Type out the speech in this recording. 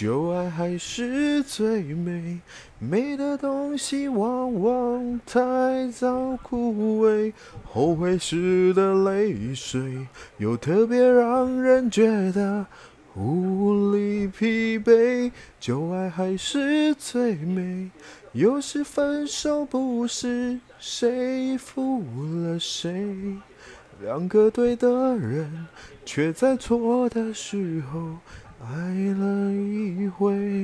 旧爱还是最美，美的东西往往太早枯萎，后悔时的泪水又特别让人觉得无力疲惫。旧爱还是最美，有时分手不是谁负了谁，两个对的人却在错的时候。爱了 Way.